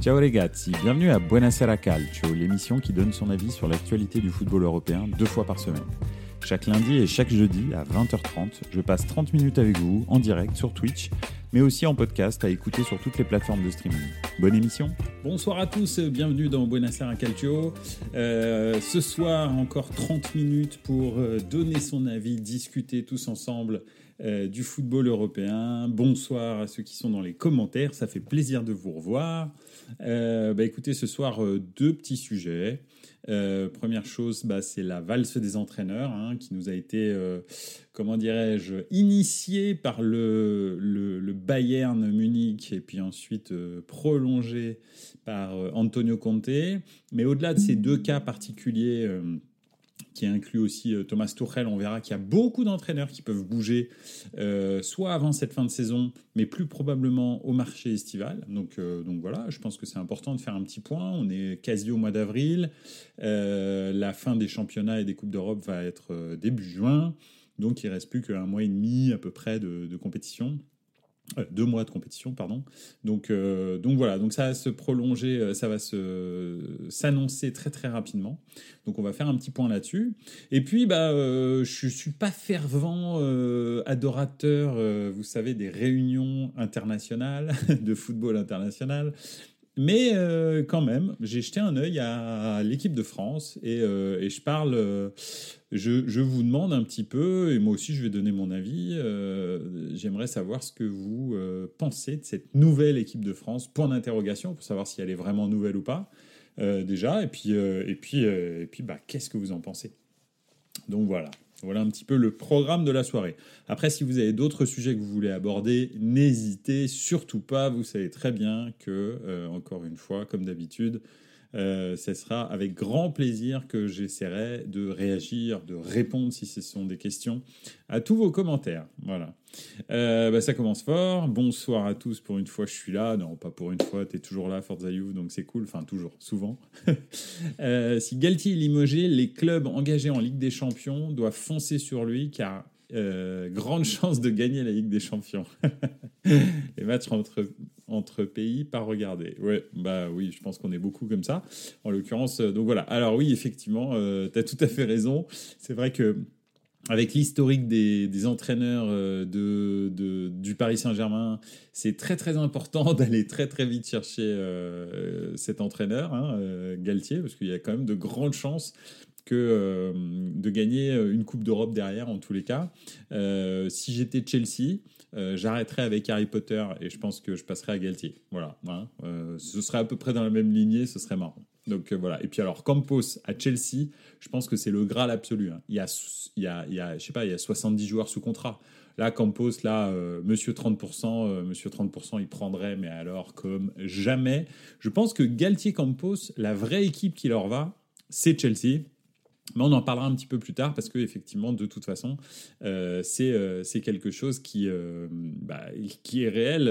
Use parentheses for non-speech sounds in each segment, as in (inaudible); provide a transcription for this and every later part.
Ciao ragazzi, bienvenue à Buonasera Calcio, l'émission qui donne son avis sur l'actualité du football européen deux fois par semaine. Chaque lundi et chaque jeudi à 20h30, je passe 30 minutes avec vous en direct sur Twitch, mais aussi en podcast à écouter sur toutes les plateformes de streaming. Bonne émission Bonsoir à tous, bienvenue dans Buonasera Calcio. Euh, ce soir, encore 30 minutes pour euh, donner son avis, discuter tous ensemble euh, du football européen. Bonsoir à ceux qui sont dans les commentaires, ça fait plaisir de vous revoir. Euh, bah, écoutez, ce soir, euh, deux petits sujets. Première chose, bah, c'est la valse des entraîneurs hein, qui nous a été, comment dirais-je, initiée par le, le, Bayern Munich et puis ensuite prolongée par Antonio Conte. Mais au-delà de ces deux cas particuliers, qui inclut aussi euh, Thomas Tuchel. On verra qu'il y a beaucoup d'entraîneurs qui peuvent bouger, euh, soit avant cette fin de saison, mais plus probablement au marché estival. Donc, euh, donc voilà, je pense que c'est important de faire un petit point. On est quasi au mois d'avril. la fin des championnats et des Coupes d'Europe va être début juin. Donc il reste plus qu'un mois et demi à peu près de compétition. Euh, deux mois de compétition, pardon. Donc, euh, donc voilà, donc ça va se prolonger, euh, ça va se s'annoncer très très rapidement. Donc on va faire un petit point là-dessus. Et puis bah, euh, je suis pas fervent adorateur, vous savez, des réunions internationales (laughs) de football international. Mais euh, quand même, j'ai jeté un œil à l'équipe de France et, euh, je parle, euh, je, je, vous demande un petit peu, et moi aussi je vais donner mon avis, j'aimerais savoir ce que vous pensez de cette nouvelle équipe de France, point d'interrogation, pour savoir si elle est vraiment nouvelle ou pas, déjà, et puis, et puis, et puis bah, qu'est-ce que vous en pensez? Donc voilà. Voilà un petit peu le programme de la soirée. Après, si vous avez d'autres sujets que vous voulez aborder, n'hésitez surtout pas. Vous savez très bien que, euh, encore une fois, comme d'habitude, euh, ce sera avec grand plaisir que j'essaierai de réagir, de répondre si ce sont des questions à tous vos commentaires. Voilà. Euh, bah, ça commence fort. Bonsoir à tous. Pour une fois, je suis là. Non, pas pour une fois. Tu es toujours là, Forza You, donc c'est cool. Enfin, toujours, souvent. (laughs) euh, si Galtier est limogé, les clubs engagés en Ligue des Champions doivent foncer sur lui car euh, grande chance de gagner la Ligue des Champions. (laughs) les matchs entre, entre pays, pas regarder. Ouais, bah oui, je pense qu'on est beaucoup comme ça. En l'occurrence, euh, donc voilà. Alors oui, effectivement, euh, tu as tout à fait raison. C'est vrai que avec l'historique des, des, entraîneurs de, de, du Paris Saint-Germain, c'est très très important (laughs) d'aller très très vite chercher cet entraîneur, hein, Galtier, parce qu'il y a quand même de grandes chances que euh, de gagner euh, une Coupe d'Europe derrière, en tous les cas. Euh, si j'étais Chelsea, j'arrêterais avec Harry Potter et je pense que je passerais à Galtier. Voilà. Hein. ce serait à peu près dans la même lignée, ce serait marrant. Donc voilà. Et puis alors, Campos à Chelsea, je pense que c'est le Graal absolu. Hein. Il, y a, il, y a, je sais pas, il y a 70 joueurs sous contrat. Là, Campos, là, monsieur 30%, monsieur 30%, il prendrait, mais alors comme jamais. Je pense que Galtier Campos, la vraie équipe qui leur va, c'est Chelsea. Mais on en parlera un petit peu plus tard parce que effectivement, de toute façon, euh, euh, c'est quelque chose qui, euh, bah, qui est réel.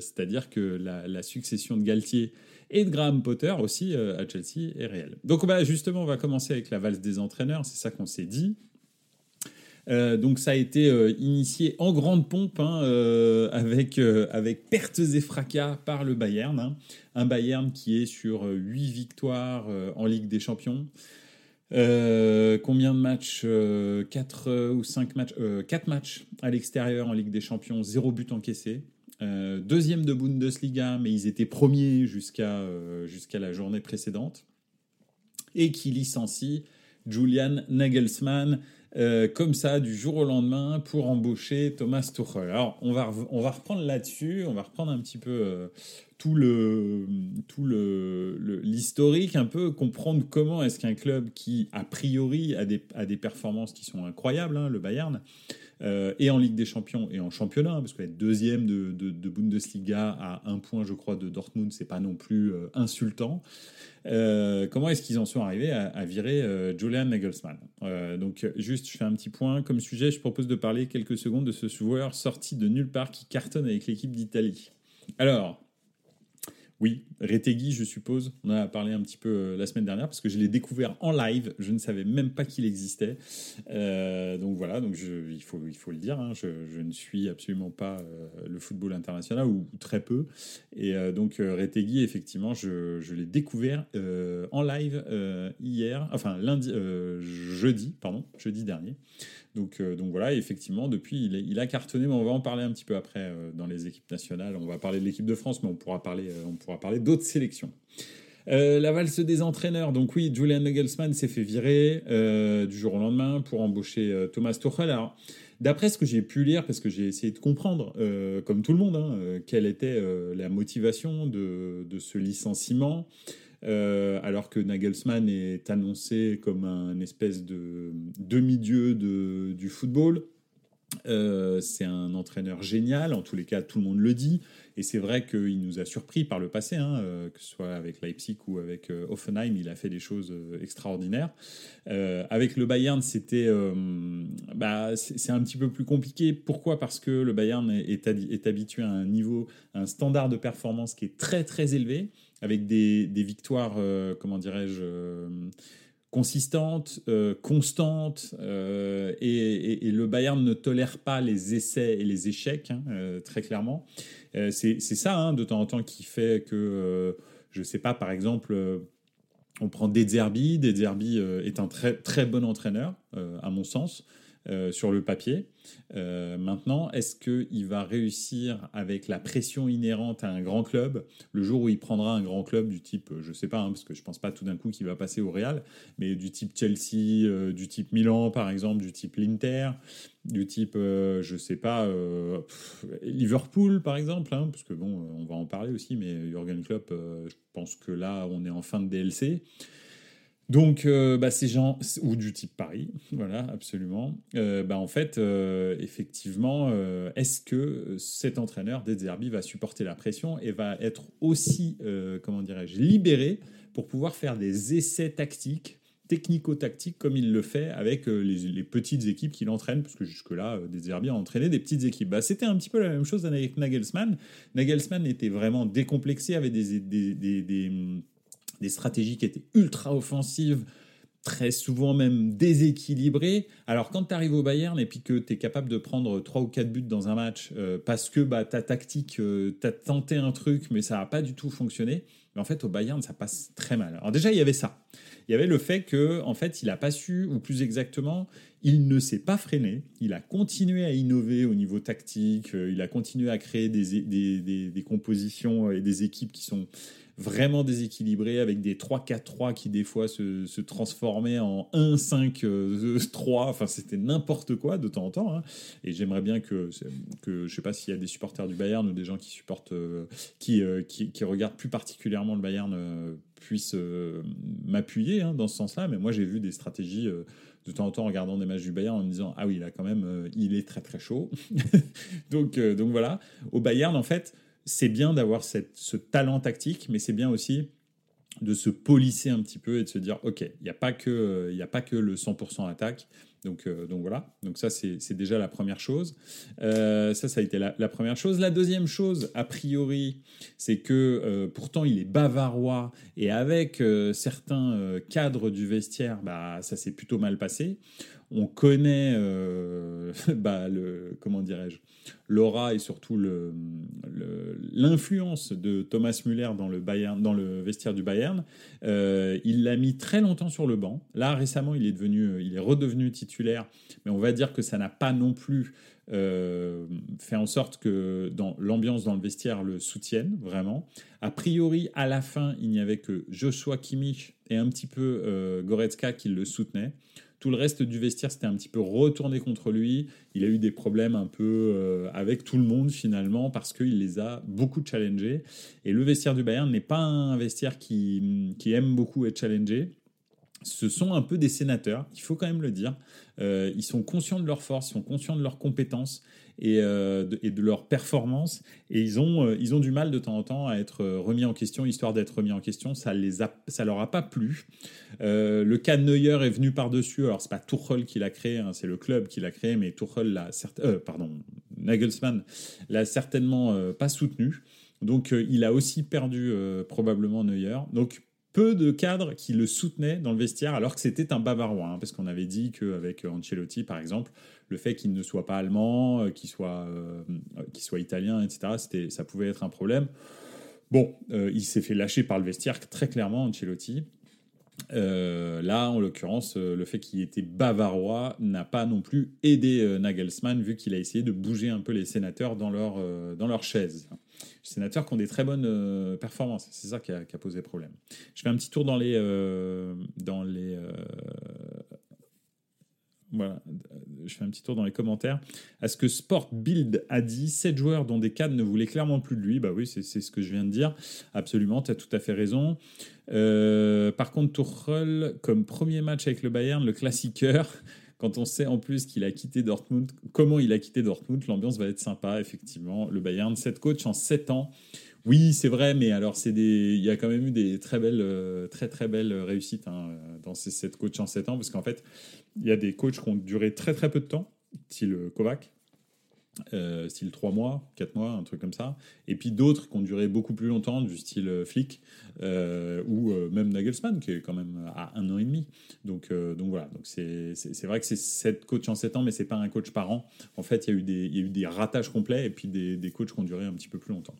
C'est-à-dire que la, la, succession de Galtier et de Graham Potter aussi à Chelsea est réelle. Donc bah, justement, on va commencer avec la valse des entraîneurs. C'est ça qu'on s'est dit. donc ça a été initié en grande pompe hein, avec, avec pertes et fracas par le Bayern. Hein. Un Bayern qui est sur 8 victoires en Ligue des Champions. Euh, combien de matchs 4 euh, euh, ou 5 matchs 4 matchs à l'extérieur en Ligue des Champions, 0 but encaissé. deuxième de Bundesliga, mais ils étaient premiers jusqu'à jusqu'à la journée précédente. Et qui licencie Julian Nagelsmann comme ça du jour au lendemain pour embaucher Thomas Tuchel. Alors on va, on va reprendre là-dessus, on va reprendre un petit peu tout le tout le l'historique un peu comprendre comment est-ce qu'un club qui a priori a des a des performances qui sont incroyables hein, le Bayern euh, et en Ligue des Champions et en championnat hein, parce qu'être deuxième de, de, de, Bundesliga à un point je crois de Dortmund c'est pas non plus euh, insultant. Euh, comment est-ce qu'ils en sont arrivés à, à virer Julian Nagelsmann? Donc juste je fais un petit point. Comme sujet je propose de parler quelques secondes de ce joueur sorti de nulle part qui cartonne avec l'équipe d'Italie. Alors Oui, Retegui, je suppose. On a parlé un petit peu euh, la semaine dernière parce que je l'ai découvert en live. Je ne savais même pas qu'il existait. Euh, donc voilà, donc je, il, faut, il faut le dire. Hein, je, ne suis absolument pas euh, le football international ou, très peu. Et donc Retegui, effectivement, je, je l'ai découvert en live hier, enfin lundi, jeudi, pardon, jeudi dernier. Donc, euh, donc voilà, effectivement, depuis, il, a cartonné, mais on va en parler un petit peu après euh, dans les équipes nationales. On va parler de l'équipe de France, mais on pourra parler, euh, parler d'autres sélections. la valse des entraîneurs. Donc oui, Julian Nagelsmann s'est fait virer du jour au lendemain pour embaucher Thomas Tuchel. Alors, d'après ce que j'ai pu lire, parce que j'ai essayé de comprendre, comme tout le monde, hein, quelle était la motivation de ce licenciement. Euh, alors que Nagelsmann est annoncé comme un espèce de demi-dieu du football. Euh, c'est un entraîneur génial, en tous les cas, tout le monde le dit. Et c'est vrai qu'il nous a surpris par le passé, hein, euh, que ce soit avec Leipzig ou avec Offenheim, il a fait des choses extraordinaires. avec le Bayern, c'était, bah, c'est un petit peu plus compliqué. Pourquoi? Parce que le Bayern est, est, habitué à un niveau, un standard de performance qui est très très élevé avec des, victoires, euh, comment dirais-je, euh, consistantes, euh, constantes, et, le Bayern ne tolère pas les essais et les échecs, hein, très clairement. c'est ça, hein, de temps en temps, qui fait que, je ne sais pas, par exemple, on prend Dezerbi. Dezerbi est un très, très bon entraîneur, à mon sens. Euh, sur le papier. Euh, maintenant, est-ce qu'il va réussir avec la pression inhérente à un grand club le jour où il prendra un grand club du type, je sais pas, hein, parce que je pense pas tout d'un coup qu'il va passer au Real, mais du type Chelsea, euh, du type Milan par exemple, du type l'Inter, du type, je sais pas, Liverpool par exemple, hein, parce que bon, on va en parler aussi, mais Jurgen Klopp, je pense que là, on est en fin de DLC. Donc, euh, bah, ces gens, ou du type Paris, (laughs) voilà, absolument. Euh, bah, en fait, euh, effectivement, est-ce que cet entraîneur, Zerbi, va supporter la pression et va être aussi, comment dirais-je, libéré pour pouvoir faire des essais tactiques, technico-tactiques, comme il le fait avec les, petites équipes qu'il entraîne, parce que jusque-là, Zerbi a entraîné des petites équipes. Bah, C'était un petit peu la même chose avec Nagelsmann. Nagelsmann était vraiment décomplexé, avait des, des, des des stratégies qui étaient ultra offensives, très souvent même déséquilibrées. Alors quand tu arrives au Bayern et puis que tu es capable de prendre 3 ou 4 buts dans un match euh, parce que bah, ta tactique, euh, tu as tenté un truc mais ça n'a pas du tout fonctionné, mais en fait au Bayern ça passe très mal. Alors déjà il y avait ça. Il y avait le fait que en fait il n'a pas su, ou plus exactement, il ne s'est pas freiné, il a continué à innover au niveau tactique, euh, il a continué à créer des, des, des compositions et des équipes qui sont vraiment déséquilibré avec des 3-4-3 qui des fois se, se transformaient en 1-5-3. Euh, (laughs) enfin, c'était n'importe quoi de temps en temps. Hein. Et j'aimerais bien que, que je sais pas s'il y a des supporters du Bayern ou des gens qui supportent, euh, euh, qui, qui, regardent plus particulièrement le Bayern puissent m'appuyer hein, dans ce sens-là. Mais moi, j'ai vu des stratégies de temps en temps en regardant des matchs du Bayern en me disant ah oui là quand même il est très très chaud (laughs) donc donc voilà au Bayern en fait c'est bien d'avoir ce talent tactique, mais c'est bien aussi de se polisser un petit peu et de se dire ok, il n'y a, pas que, a pas que le 100% attaque. Donc, euh, donc voilà, donc ça c'est déjà la première chose. Euh, ça, ça a été la, première chose. La deuxième chose, a priori, c'est que euh, pourtant il est bavarois et avec certains cadres du vestiaire, bah, ça s'est plutôt mal passé on connaît euh, (laughs) bah, le, comment dirais-je, l'aura et surtout l'influence de Thomas Müller dans le, Bayern, dans le vestiaire du Bayern. Euh, il l'a mis très longtemps sur le banc. Là, récemment, il est, devenu, il est redevenu titulaire, mais on va dire que ça n'a pas non plus euh, fait en sorte que dans l'ambiance dans le vestiaire le soutienne vraiment. A priori, à la fin, il n'y avait que Joshua Kimmich et un petit peu Goretzka qui le soutenaient. Tout le reste du vestiaire s'était un petit peu retourné contre lui. Il a eu des problèmes un peu euh, avec tout le monde finalement parce qu'il les a beaucoup challengés. Et le vestiaire du Bayern n'est pas un vestiaire qui, qui aime beaucoup être challengé ce sont un peu des sénateurs, il faut quand même le dire. Euh, ils sont conscients de leur force, ils sont conscients de leurs compétences et, euh, de, et de leur performance. Et ils ont, euh, ils ont du mal de temps en temps à être remis en question, histoire d'être remis en question. Ça les a, ça leur a pas plu. le cas Neuer est venu par-dessus. Alors, c'est pas Tuchel qui l'a créé, hein, c'est le club qui l'a créé, mais Tuchel l'a, pardon, Nagelsmann l'a certainement pas soutenu. Donc il a aussi perdu probablement Neuer. Donc peu de cadres qui le soutenaient dans le vestiaire alors que c'était un Bavarois, hein, parce qu'on avait dit qu'avec Ancelotti par exemple, le fait qu'il ne soit pas allemand, qu'il soit, soit italien, etc., ça pouvait être un problème. Bon, il s'est fait lâcher par le vestiaire très clairement, Ancelotti. Euh, là, en l'occurrence, euh, le fait qu'il était bavarois n'a pas non plus aidé euh, Nagelsmann, vu qu'il a essayé de bouger un peu les sénateurs dans leur, dans leur chaise. Sénateurs qui ont des très bonnes performances, c'est ça qui a, posé problème. Je fais un petit tour dans les, dans les voilà, je fais un petit tour dans les commentaires. À ce que Sport Build a dit, 7 joueurs dont des cadres ne voulaient clairement plus de lui? Bah oui, c'est ce que je viens de dire. Absolument, tu as tout à fait raison. Euh, par contre, Tuchel, comme premier match avec le Bayern, le classiqueur, quand on sait en plus qu'il a quitté Dortmund, comment il a quitté Dortmund, l'ambiance va être sympa, effectivement. Le Bayern, 7 coachs en 7 ans. Oui, c'est vrai, mais alors c'est des, il y a quand même eu des très belles, euh, très très belles réussites hein, dans ces 7 coachs en 7 ans, parce qu'en fait, il y a des coachs qui ont duré très très peu de temps, style Kovac, euh, style 3 mois, 4 mois, un truc comme ça. Et puis d'autres qui ont duré beaucoup plus longtemps, du style euh, Flick, euh, ou même Nagelsmann, qui est quand même à un an et demi. Donc, donc voilà, donc c'est, vrai que c'est 7 coachs en 7 ans, mais c'est pas un coach par an. En fait, il y, a eu des, y a eu des ratages complets et puis des, des coachs qui ont duré un petit peu plus longtemps.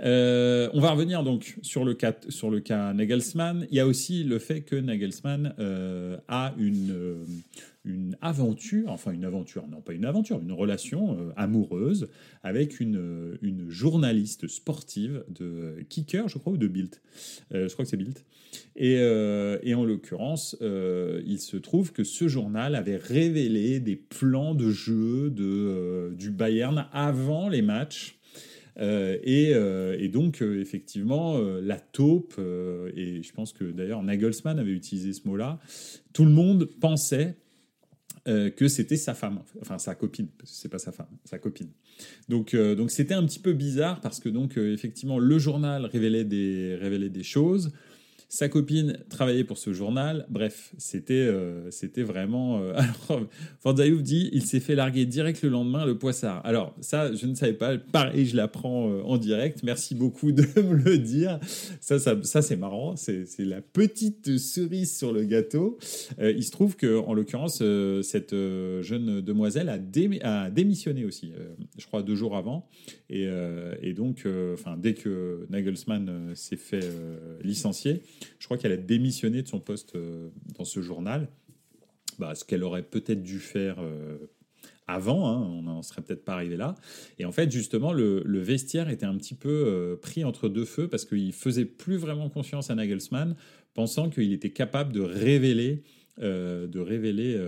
on va revenir donc sur le, cas, sur le cas Nagelsmann. Il y a aussi le fait que Nagelsmann a une une aventure, enfin une aventure, non pas une aventure, une relation euh, amoureuse avec une, euh, une, journaliste sportive de Kicker, je crois, ou de Bild. Euh, je crois que c'est Bild. Et, en l'occurrence, il se trouve que ce journal avait révélé des plans de jeu de, du Bayern avant les matchs. et, donc, effectivement, la taupe, et je pense que d'ailleurs Nagelsmann avait utilisé ce mot-là, tout le monde pensait euh, que c'était sa femme, enfin sa copine, parce que c'est pas sa femme, sa copine. Donc euh, donc c'était un petit peu bizarre parce que donc euh, effectivement le journal révélait des révélait des choses, sa copine travaillait pour ce journal. Bref, c'était euh, vraiment. Euh, (laughs) alors, dit il s'est fait larguer direct le lendemain le poissard. Alors, ça, je ne savais pas. Pareil, je l'apprends euh, en direct. Merci beaucoup de (laughs) me le dire. Ça, ça, ça c'est marrant. C'est la petite cerise sur le gâteau. il se trouve que, en l'occurrence, cette jeune demoiselle a, a démissionné aussi, je crois, deux jours avant. Et, et donc, enfin, dès que Nagelsmann s'est fait licencier, je crois qu'elle a démissionné de son poste euh, dans ce journal, bah, ce qu'elle aurait peut-être dû faire euh, avant, hein, on n'en serait peut-être pas arrivé là. Et en fait, justement, le, vestiaire était un petit peu euh, pris entre deux feux parce qu'il faisait plus vraiment confiance à Nagelsmann, pensant qu'il était capable de révéler de révéler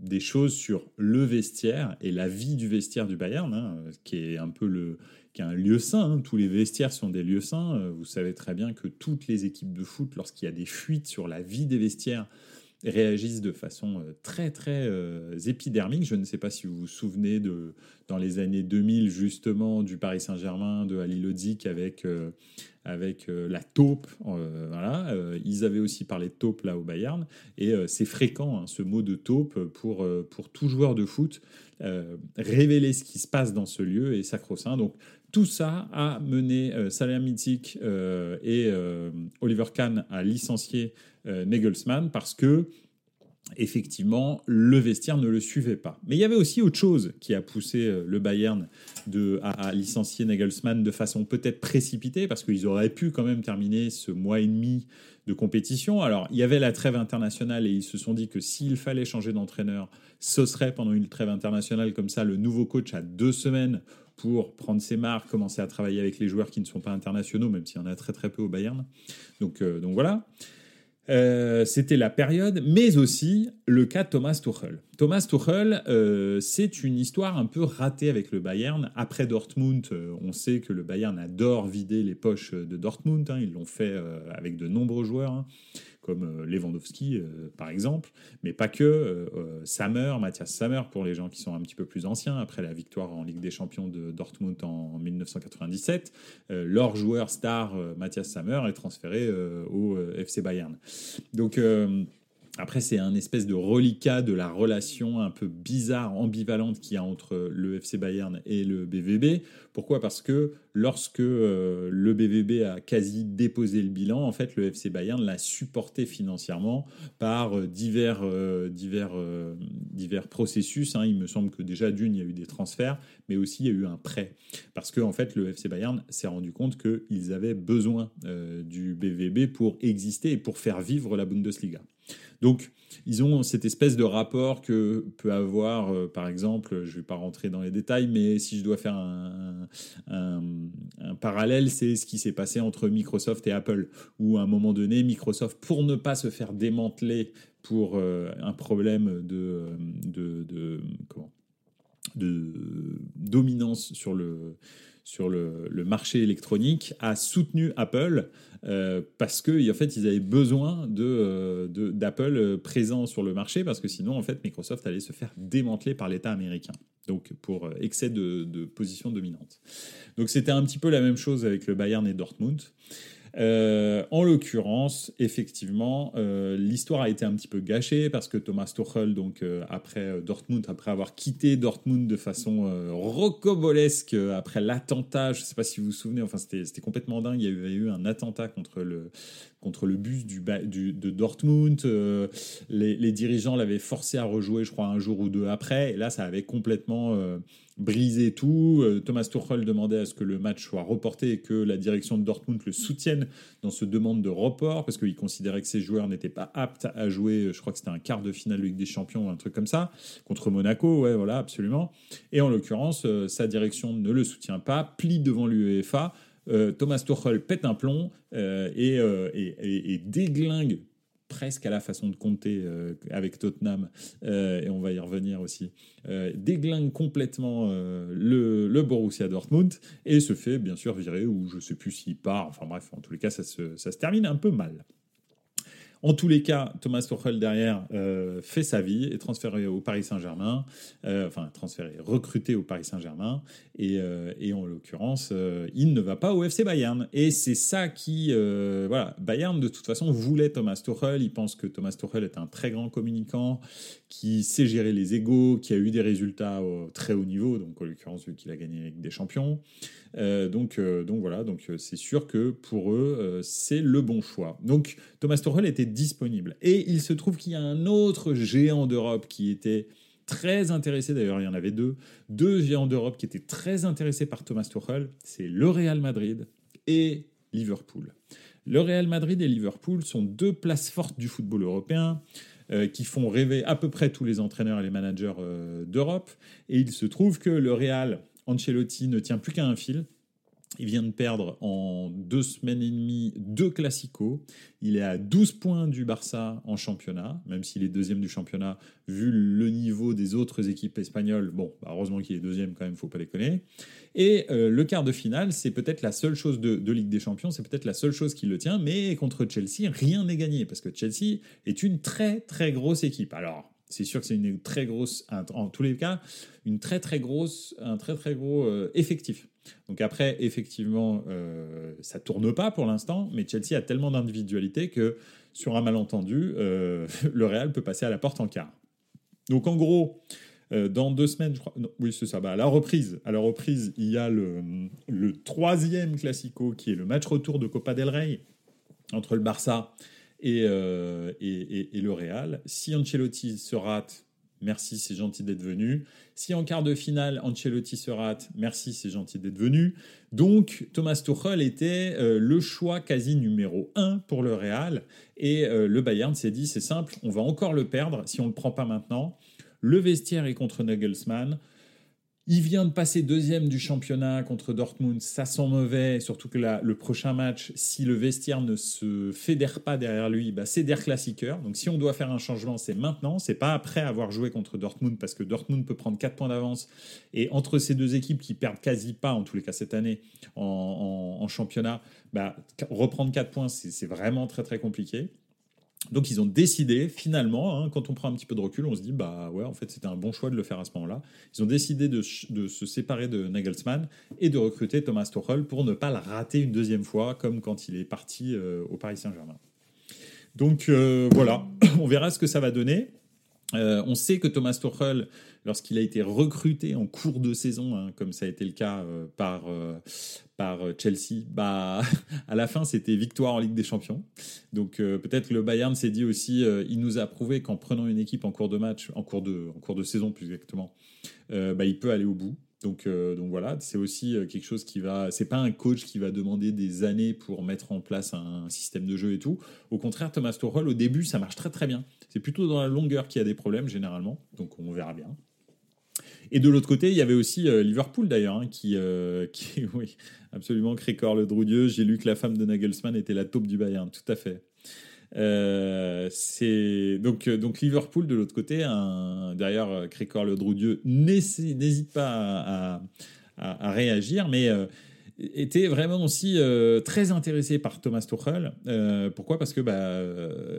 des choses sur le vestiaire et la vie du vestiaire du Bayern, hein, qui est un peu le, un lieu sain. Hein. Tous les vestiaires sont des lieux sains. Euh, vous savez très bien que toutes les équipes de foot, lorsqu'il y a des fuites sur la vie des vestiaires, réagissent de façon euh, très très euh, épidermique. Je ne sais pas si vous vous souvenez de dans les années 2000 justement du Paris Saint-Germain de Ali Lodic avec avec la taupe. voilà, ils avaient aussi parlé de taupe là au Bayern et c'est fréquent hein, ce mot de taupe pour pour tout joueur de foot révéler ce qui se passe dans ce lieu et sacro-saint. Donc tout ça a mené euh, euh, et euh, Oliver Kahn à licencier Nagelsmann parce que effectivement, le vestiaire ne le suivait pas. Mais il y avait aussi autre chose qui a poussé le Bayern à, licencier Nagelsmann de façon peut-être précipitée, parce qu'ils auraient pu quand même terminer ce mois et demi de compétition. Alors, il y avait la trêve internationale et ils se sont dit que s'il fallait changer d'entraîneur, ce serait pendant une trêve internationale comme ça, le nouveau coach a deux semaines pour prendre ses marques, commencer à travailler avec les joueurs qui ne sont pas internationaux, même s'il y en a très très peu au Bayern. Donc, euh, donc voilà. Euh, c'était la période, mais aussi le cas Thomas Tuchel. Thomas Tuchel, euh, c'est une histoire un peu ratée avec le Bayern. Après Dortmund, on sait que le Bayern adore vider les poches de Dortmund. Hein. ils l'ont fait avec de nombreux joueurs. Hein comme euh, Lewandowski euh, par exemple, mais pas que. Euh, Sammer, Mathias Sammer pour les gens qui sont un petit peu plus anciens, après la victoire en Ligue des Champions de Dortmund en 1997, leur joueur star Mathias Sammer est transféré au FC Bayern. Donc après, c'est un espèce de reliquat de la relation un peu bizarre, ambivalente qu'il y a entre le FC Bayern et le BVB. Pourquoi? Parce que lorsque euh, le BVB a quasi déposé le bilan, en fait, le FC Bayern l'a supporté financièrement par euh, divers, euh, divers, processus. Hein. Il me semble que déjà, d'une, il y a eu des transferts, mais aussi il y a eu un prêt. Parce que, en fait, le FC Bayern s'est rendu compte qu'ils avaient besoin du BVB pour exister et pour faire vivre la Bundesliga. Donc, ils ont cette espèce de rapport que peut avoir, euh, par exemple, je ne vais pas rentrer dans les détails, mais si je dois faire un, parallèle, c'est ce qui s'est passé entre Microsoft et Apple, où à un moment donné, Microsoft, pour ne pas se faire démanteler pour euh, un problème de, de, comment, de dominance sur le sur le, marché électronique a soutenu Apple euh, parce que en fait ils avaient besoin de, d'Apple euh, présent sur le marché parce que sinon en fait Microsoft allait se faire démanteler par l'État américain. Donc pour euh, excès de, de position dominante. Donc c'était un petit peu la même chose avec le Bayern et Dortmund euh, en l'occurrence, effectivement, euh, l'histoire a été un petit peu gâchée parce que Thomas Tuchel, donc euh, après Dortmund, après avoir quitté Dortmund de façon rocobolesque après l'attentat, je ne sais pas si vous vous souvenez, enfin c'était complètement dingue. Il y avait eu un attentat contre le contre le bus de Dortmund. les, les, dirigeants l'avaient forcé à rejouer, je crois, un jour ou deux après. Et là, ça avait complètement briser tout. Thomas Tuchel demandait à ce que le match soit reporté et que la direction de Dortmund le soutienne dans ce demande de report parce qu'il considérait que ses joueurs n'étaient pas aptes à jouer. Je crois que c'était un quart de finale de Ligue des Champions un truc comme ça contre Monaco. Ouais, voilà, absolument. Et en l'occurrence, euh, sa direction ne le soutient pas, plie devant l'UEFA. Euh, Thomas Tuchel pète un plomb et, et déglingue presque à la façon de compter euh, avec Tottenham, euh, et on va y revenir aussi, euh, déglingue complètement le, le, Borussia Dortmund et se fait bien sûr virer, ou je sais plus s'il part, enfin bref, en tous les cas, ça se, ça se termine un peu mal. En tous les cas, Thomas Tuchel derrière euh, fait sa vie, est transféré au Paris Saint-Germain, euh, enfin transféré, recruté au Paris Saint-Germain, et, euh, en l'occurrence, il ne va pas au FC Bayern. Et c'est ça qui, voilà, Bayern de toute façon voulait Thomas Tuchel. Il pense que Thomas Tuchel est un très grand communicant, qui sait gérer les égaux, qui a eu des résultats au très haut niveau, donc en l'occurrence vu qu'il a gagné avec des champions. Donc, donc voilà, donc c'est sûr que pour eux, c'est le bon choix. Donc Thomas Tuchel était disponible. Et il se trouve qu'il y a un autre géant d'Europe qui était très intéressé, d'ailleurs il y en avait deux, deux géants d'Europe qui étaient très intéressés par Thomas Tuchel, c'est le Real Madrid et Liverpool. Le Real Madrid et Liverpool sont deux places fortes du football européen. qui font rêver à peu près tous les entraîneurs et les managers d'Europe. Et il se trouve que le Real Ancelotti ne tient plus qu'à un fil. Il vient de perdre en deux semaines et demie deux classicos. Il est à 12 points du Barça en championnat, même s'il est deuxième du championnat, vu le niveau des autres équipes espagnoles. Bon, bah, heureusement qu'il est deuxième quand même, faut pas déconner. Et euh, le quart de finale, c'est peut-être la seule chose de, de Ligue des Champions, c'est peut-être la seule chose qui le tient, mais contre Chelsea, rien n'est gagné, parce que Chelsea est une très très grosse équipe. Alors, c'est sûr que c'est une très grosse, en tous les cas, une très très grosse, un très très gros euh, effectif. Donc après, effectivement, euh, ça tourne pas pour l'instant, mais Chelsea a tellement d'individualité que sur un malentendu, euh, (laughs) le Real peut passer à la porte en quart. Donc en gros, euh, dans deux semaines, je crois, oui c'est ça, bah, à la reprise, à la reprise, il y a le, le troisième classico qui est le match retour de Copa del Rey entre le Barça euh, et, le Real. Si Ancelotti se rate, merci, c'est gentil d'être venu. Si en quart de finale, Ancelotti se rate, merci, c'est gentil d'être venu. Donc, Thomas Tuchel était euh, le choix quasi numéro un pour le Real. Et euh, le Bayern s'est dit, c'est simple, on va encore le perdre si on ne le prend pas maintenant. Le vestiaire est contre Nagelsmann. Il vient de passer deuxième du championnat contre Dortmund, ça sent mauvais, surtout que le prochain match, si le vestiaire ne se fédère pas derrière lui, bah c'est Der Klassiker. Donc si on doit faire un changement, c'est maintenant, c'est pas après avoir joué contre Dortmund, parce que Dortmund peut prendre 4 points d'avance. Et entre ces deux équipes qui perdent quasi pas, en tous les cas cette année, en, championnat, bah, reprendre 4 points, c'est vraiment très très compliqué. Donc ils ont décidé finalement, hein, quand on prend un petit peu de recul, on se dit bah ouais en fait c'était un bon choix de le faire à ce moment-là. Ils ont décidé de, se séparer de Nagelsmann et de recruter Thomas Tuchel pour ne pas le rater une deuxième fois comme quand il est parti euh, au Paris Saint-Germain. Donc voilà, (coughs) on verra ce que ça va donner. On sait que Thomas Tuchel, lorsqu'il a été recruté en cours de saison, hein, comme ça a été le cas par, par Chelsea, bah, (laughs) à la fin, c'était victoire en Ligue des Champions. Donc peut-être le Bayern s'est dit aussi, il nous a prouvé qu'en prenant une équipe en cours de match, en cours de, en cours de saison plus exactement, bah, il peut aller au bout. Donc, euh, donc voilà, c'est aussi euh, quelque chose qui va. C'est pas un coach qui va demander des années pour mettre en place un système de jeu et tout. Au contraire, Thomas Tuchel, au début, ça marche très très bien. C'est plutôt dans la longueur qu'il y a des problèmes généralement. Donc on verra bien. Et de l'autre côté, il y avait aussi euh, Liverpool d'ailleurs, hein, qui, (laughs) qui, oui, absolument, Crécor le Droudieux. J'ai lu que la femme de Nagelsmann était la taupe du Bayern, tout à fait. Euh, donc euh, donc Liverpool de l'autre côté. Un, derrière Crécor le Droudieu n'hésite pas à, réagir, mais euh, était vraiment aussi très intéressé par Thomas Tuchel. pourquoi? Parce que bah,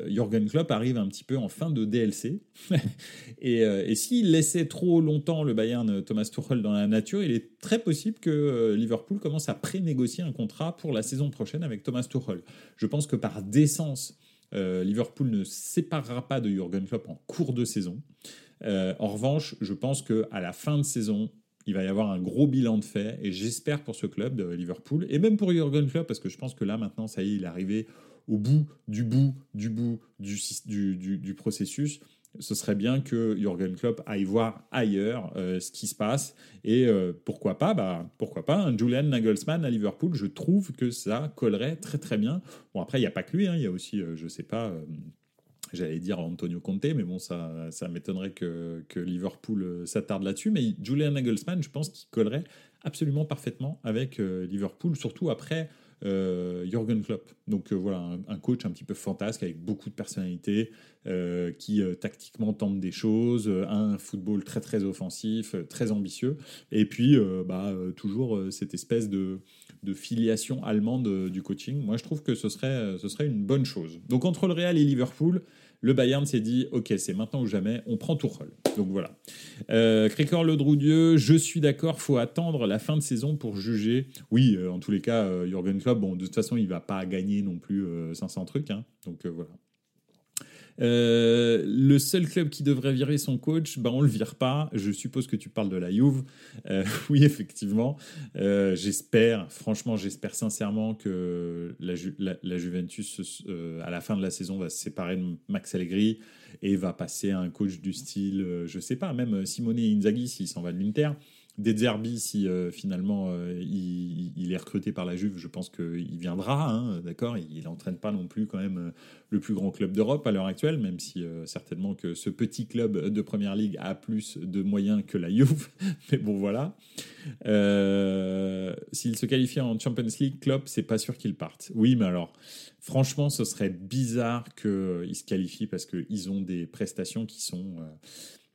Jürgen Klopp arrive un petit peu en fin de DLC. (laughs) et, et s'il laissait trop longtemps le Bayern Thomas Tuchel dans la nature, il est très possible que Liverpool commence à pré-négocier un contrat pour la saison prochaine avec Thomas Tuchel. Je pense que par décence, euh, Liverpool ne séparera pas de Jurgen Klopp en cours de saison. Euh, en revanche, je pense qu'à la fin de saison, il va y avoir un gros bilan de fait et j'espère pour ce club de Liverpool et même pour Jurgen Klopp parce que je pense que là maintenant, ça y est, il est arrivé au bout du bout du bout du processus ce serait bien que Jürgen Klopp aille voir ailleurs euh, ce qui se passe. Et euh, pourquoi pas, bah, pourquoi pas un Julian Nagelsmann à Liverpool. Je trouve que ça collerait très très bien. Bon après il n'y a pas que lui, hein. il y a aussi, euh, je sais pas. J'allais dire Antonio Conte, mais bon, ça, ça m'étonnerait que, que, Liverpool s'attarde là-dessus. Mais Julian Nagelsmann, je pense qu'il collerait absolument parfaitement avec Liverpool, surtout après euh, Jürgen Klopp. Donc euh, voilà, un, coach un petit peu fantasque avec beaucoup de personnalité, euh, qui tactiquement tente des choses, un football très très offensif, très ambitieux, et puis bah, toujours cette espèce de, de filiation allemande du coaching. Moi je trouve que ce serait, ce serait une bonne chose. Donc entre le Real et Liverpool, le Bayern s'est dit ok c'est maintenant ou jamais, on prend Tuchel. Donc voilà. Euh, Crécor Le je suis d'accord, faut attendre la fin de saison pour juger. Oui, euh, en tous les cas, euh, Jürgen Klopp, bon de toute façon il va pas gagner non plus 500 trucs, hein. donc voilà. Euh, le seul club qui devrait virer son coach, ben on le vire pas. Je suppose que tu parles de la Juve. Euh, (laughs) oui, effectivement. Euh, j'espère, franchement, j'espère sincèrement que la, la, Juventus, à la fin de la saison, va se séparer de Max Allegri et va passer à un coach du style, je sais pas, même Simone Inzaghi s'il s'en va de l'Inter. Des Zerbi, si euh, finalement euh, il, est recruté par la Juve, je pense qu'il viendra, hein, d'accord Il n'entraîne pas non plus quand même euh, le plus grand club d'Europe à l'heure actuelle, même si certainement que ce petit club de Première Ligue a plus de moyens que la Juve. (laughs) Mais bon, voilà. S'il se qualifie en Champions League, Klopp, c'est pas sûr qu'il parte. Oui, mais alors, franchement, ce serait bizarre qu'il se qualifie parce qu'ils ont des prestations qui sont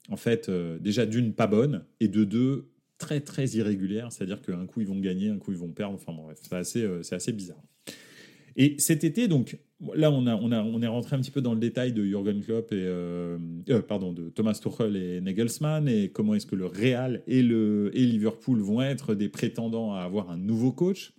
en fait, déjà d'une pas bonnes, et de deux très très irrégulière, c'est-à-dire qu'un coup ils vont gagner, un coup ils vont perdre, enfin bref, c'est assez, euh, assez bizarre. Et cet été, donc là on, a, on, a, on est rentré un petit peu dans le détail de Jürgen Klopp et euh, euh, pardon de Thomas Tuchel et Nagelsmann et comment est-ce que le Real et le et Liverpool vont être des prétendants à avoir un nouveau coach.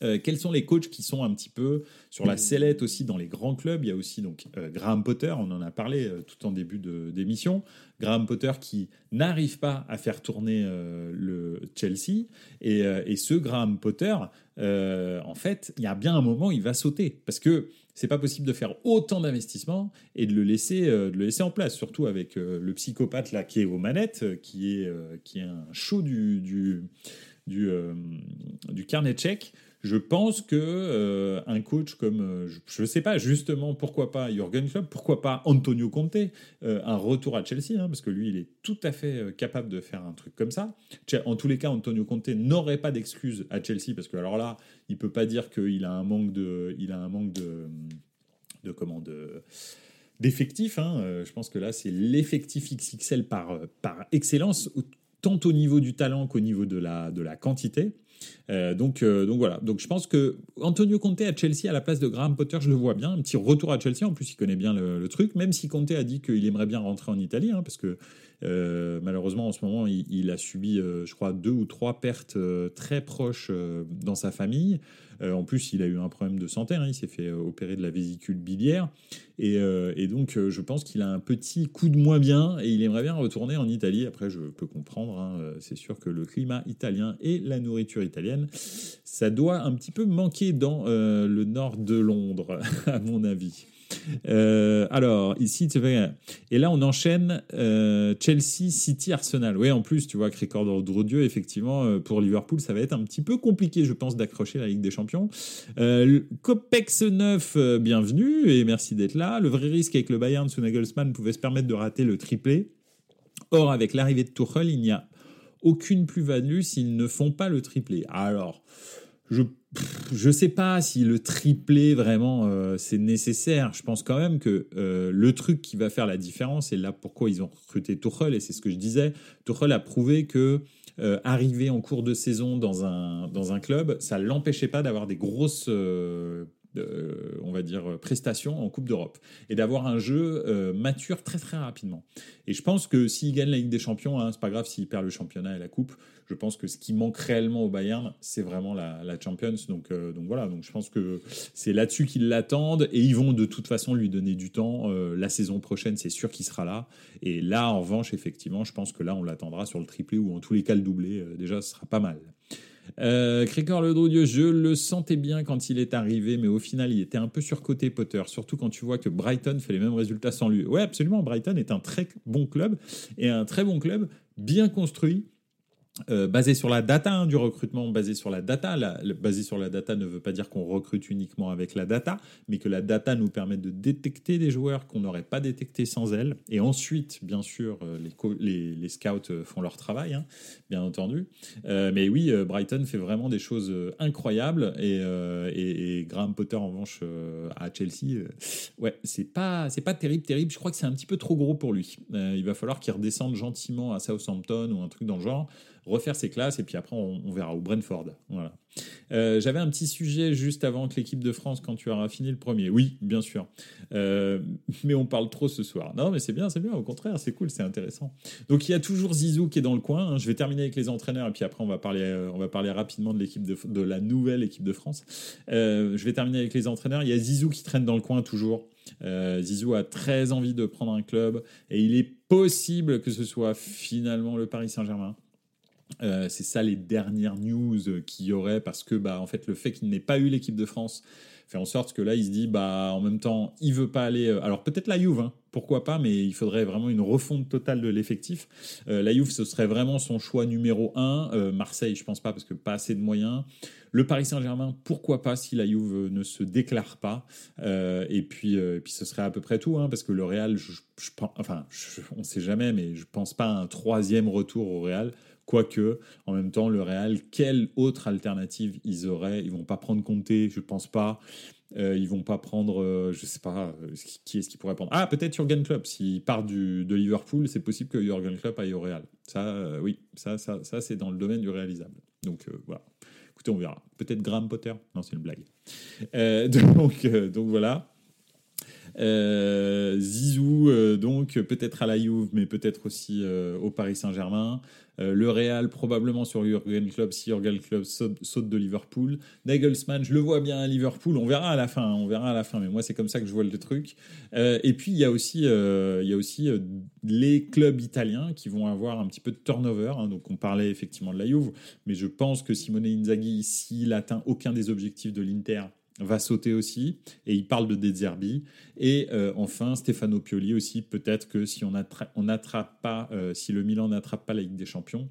Quels sont les coachs qui sont un petit peu sur la sellette aussi dans les grands clubs? Il y a aussi donc Graham Potter, on en a parlé tout en début d'émission. Graham Potter qui n'arrive pas à faire tourner euh, le Chelsea. Euh, et, ce Graham Potter, euh, en fait, il y a bien un moment, il va sauter. Parce que c'est pas possible de faire autant d'investissements et de le laisser, de le laisser en place, surtout avec le psychopathe là qui est aux manettes, qui est, qui est un show du, du, du, du carnet tchèque je pense que euh, un coach comme, euh, je ne sais pas, justement, pourquoi pas Jürgen Klopp, pourquoi pas Antonio Conte, euh, un retour à Chelsea, hein, parce que lui, il est tout à fait capable de faire un truc comme ça. En tous les cas, Antonio Conte n'aurait pas d'excuses à Chelsea, parce que alors là, il peut pas dire qu'il a un manque de, il a un manque de, de comment de d'effectifs. Hein. Je pense que là, c'est l'effectif XXL par, par excellence, tant au niveau du talent qu'au niveau de la, de la quantité. Euh, donc, euh, donc voilà. Donc je pense que Antonio Conte à Chelsea à la place de Graham Potter, je le vois bien. Un petit retour à Chelsea. En plus, il connaît bien le, truc. Même si Conte a dit qu'il aimerait bien rentrer en Italie, hein, parce que malheureusement en ce moment, il, a subi, je crois, deux ou trois pertes très proches dans sa famille. en plus, il a eu un problème de santé, hein. il s'est fait opérer de la vésicule biliaire. Et, donc, je pense qu'il a un petit coup de moins bien et il aimerait bien retourner en Italie. Après, je peux comprendre, hein. c'est sûr que le climat italien et la nourriture italienne, ça doit un petit peu manquer dans le nord de Londres, (laughs) à mon avis. Euh, alors, ici, et là, on enchaîne euh, Chelsea, City, Arsenal. Oui, en plus, tu vois, que record Dieu, effectivement, euh, pour Liverpool, ça va être un petit peu compliqué, je pense, d'accrocher la Ligue des Champions. Copex 9, bienvenue et merci d'être là. Le vrai risque avec le Bayern sous Nagelsmann pouvait se permettre de rater le triplé. Or, avec l'arrivée de Tuchel, il n'y a aucune plus-value s'ils ne font pas le triplé. Alors, je je sais pas si le triplé vraiment euh, c'est nécessaire. Je pense quand même que euh, le truc qui va faire la différence, et là pourquoi ils ont recruté Tuchel, et c'est ce que je disais, Tuchel a prouvé que euh, arriver en cours de saison dans un, dans un club, ça l'empêchait pas d'avoir des grosses on va dire, prestations en Coupe d'Europe et d'avoir un jeu mature très très rapidement. Et je pense que s'il gagne la Ligue des Champions, hein, c'est pas grave s'il perd le championnat et la Coupe. Je pense que ce qui manque réellement au Bayern, c'est vraiment la, Champions. Donc, euh, donc voilà, donc je pense que c'est là-dessus qu'ils l'attendent et ils vont de toute façon lui donner du temps. Euh, la saison prochaine, c'est sûr qu'il sera là. Et là, en revanche, effectivement, je pense que là, on l'attendra sur le triplé ou en tous les cas le doublé. déjà, ce sera pas mal. Euh, Le je le sentais bien quand il est arrivé, mais au final, il était un peu surcoté Potter, surtout quand tu vois que Brighton fait les mêmes résultats sans lui. Ouais, absolument, Brighton est un très bon club, et un très bon club, bien construit, euh, basé sur la data hein, du recrutement, basé sur la data. basé sur la data ne veut pas dire qu'on recrute uniquement avec la data, mais que la data nous permet de détecter des joueurs qu'on n'aurait pas détectés sans elle. Et ensuite, bien sûr, euh, les, les, scouts euh, font leur travail, hein, bien entendu. mais oui, Brighton fait vraiment des choses incroyables. Et, et, Graham Potter, en revanche, à Chelsea, ouais, c'est pas, c'est pas terrible, terrible. Je crois que c'est un petit peu trop gros pour lui. il va falloir qu'il redescende gentiment à Southampton ou un truc dans le genre refaire ses classes et puis après on, verra au Brentford. Voilà. Euh, j'avais un petit sujet juste avant que l'équipe de France quand tu auras fini le premier. Oui, bien sûr. Euh, mais on parle trop ce soir. Non, mais c'est bien, c'est bien. Au contraire, c'est cool, c'est intéressant. Donc il y a toujours Zizou qui est dans le coin. Hein. Je vais terminer avec les entraîneurs et puis après on va parler, euh, on va parler rapidement de l'équipe de, de la nouvelle équipe de France. je vais terminer avec les entraîneurs. Il y a Zizou qui traîne dans le coin toujours. Zizou a très envie de prendre un club et il est possible que ce soit finalement le Paris Saint-Germain. Euh, c'est ça les dernières news qu'il y aurait parce que bah en fait le fait qu'il n'ait pas eu l'équipe de France fait en sorte que là il se dit bah en même temps il veut pas aller euh, alors peut-être la Juve hein, pourquoi pas mais il faudrait vraiment une refonte totale de l'effectif. Euh, la Juve ce serait vraiment son choix numéro un. Marseille je pense pas parce que pas assez de moyens. Le Paris Saint-Germain pourquoi pas si la Juve ne se déclare pas. Et puis puis ce serait à peu près tout hein, parce que le Real je, pense enfin on sait jamais mais je pense pas à un troisième retour au Real Quoique, en même temps, le Real, quelle autre alternative ils auraient? Ils vont pas prendre Conte, je pense pas. Euh, ils vont pas prendre, euh, je sais pas, euh, qui est-ce qui pourrait prendre? Ah, peut-être Jurgen Klopp. S'il part du, de Liverpool, c'est possible que Jurgen Klopp aille au Real. Ça, euh, oui, ça, ça, ça c'est dans le domaine du réalisable. Donc voilà. Écoutez, on verra. Peut-être Graham Potter? Non, c'est une blague. (laughs) donc, donc voilà. Zizou, donc peut-être à la Juve, mais peut-être aussi au Paris Saint-Germain. Euh, le Real probablement sur Jurgen Klopp si Jurgen Klopp saute, de Liverpool. Nagelsmann, je le vois bien à Liverpool. On verra à la fin. On verra à la fin. Mais moi, c'est comme ça que je vois le truc. Euh, et puis il y a aussi, euh, y a aussi les clubs italiens qui vont avoir un petit peu de turnover. Hein. Donc on parlait effectivement de la Juve, mais je pense que Simone Inzaghi, s'il atteint aucun des objectifs de l'Inter, va sauter aussi, et il parle de Dezerbi. Et euh, enfin, Stefano Pioli aussi, peut-être que si on n'attrape pas, euh, si le Milan n'attrape pas la Ligue des Champions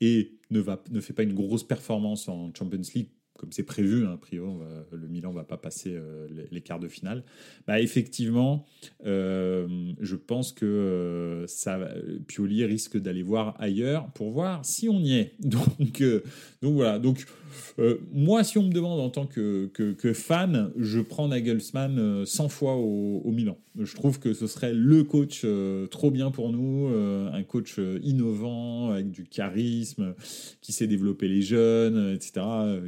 et ne, va, ne fait pas une grosse performance en Champions League, comme c'est prévu, hein, priori, le Milan va pas passer euh, les, quarts de finale. Bah, effectivement, je pense que ça, Pioli risque d'aller voir ailleurs pour voir si on y est. (laughs) Donc, donc voilà. Donc euh, moi, si on me demande en tant que, fan, je prends Nagelsmann 100 euh, fois au, Milan. Je trouve que ce serait le coach euh, trop bien pour nous, un coach innovant, avec du charisme, qui sait développer les jeunes, etc.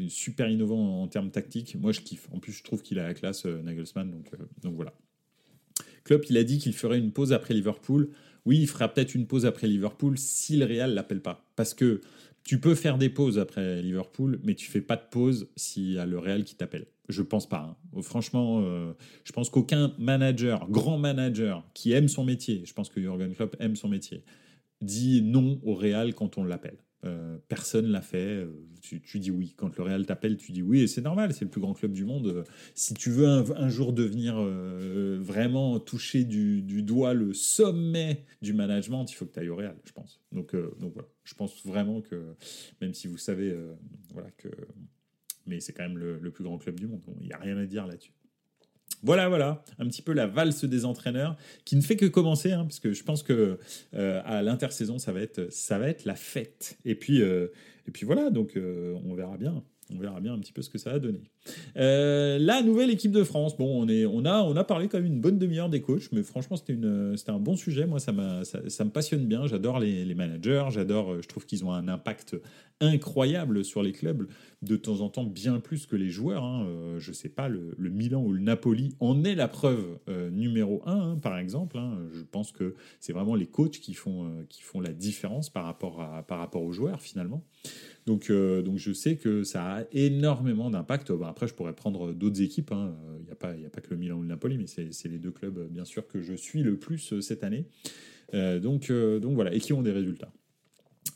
Super innovant en, termes tactiques. Moi, je kiffe. En plus, je trouve qu'il a la classe, Nagelsmann. Donc, donc voilà. Klopp, il a dit qu'il ferait une pause après Liverpool. Oui, il fera peut-être une pause après Liverpool si le Real l'appelle pas. Parce que Tu peux faire des pauses après Liverpool, mais tu fais pas de pause s'il y a le Real qui t'appelle. Je pense pas. Hein. Franchement, euh, je pense qu'aucun manager, grand manager, qui aime son métier, je pense que Jurgen Klopp aime son métier, dit non au Real quand on l'appelle. Euh, personne l'a fait. Euh, tu, dis oui. Quand le Real t'appelle, tu dis oui. Et c'est normal, c'est le plus grand club du monde. Si tu veux un, jour devenir vraiment toucher du, doigt le sommet du management, il faut que tu ailles au Real, je pense. Donc, donc voilà. Je pense vraiment que, même si vous savez voilà, que mais c'est quand même le, plus grand club du monde. Il n'y a rien à dire là-dessus. Voilà, voilà, un petit peu la valse des entraîneurs qui ne fait que commencer, hein, parce que je pense que euh, à l'intersaison ça va être ça va être la fête. Et puis euh, et puis voilà, donc euh, on verra bien. On verra bien un petit peu ce que ça a donné. Euh, la nouvelle équipe de France. Bon, on, a, parlé quand même une bonne demi-heure des coachs, mais franchement, c'était, un bon sujet. Moi, ça, me passionne bien. J'adore les, les managers. J'adore, je trouve qu'ils ont un impact incroyable sur les clubs, de temps en temps bien plus que les joueurs. Hein. Euh, je sais pas, le, Milan ou le Napoli en est la preuve euh, numéro un, hein, par exemple. Hein. Je pense que c'est vraiment les coachs qui font, qui font la différence par rapport, à, par rapport aux joueurs, finalement. Donc, euh, donc je sais que ça a énormément d'impact. après, je pourrais prendre d'autres équipes. Il hein. n'y a, pas, a pas que le Milan ou le Napoli, mais c'est les deux clubs, bien sûr, que je suis le plus euh, cette année. Euh, donc, donc voilà, et qui ont des résultats?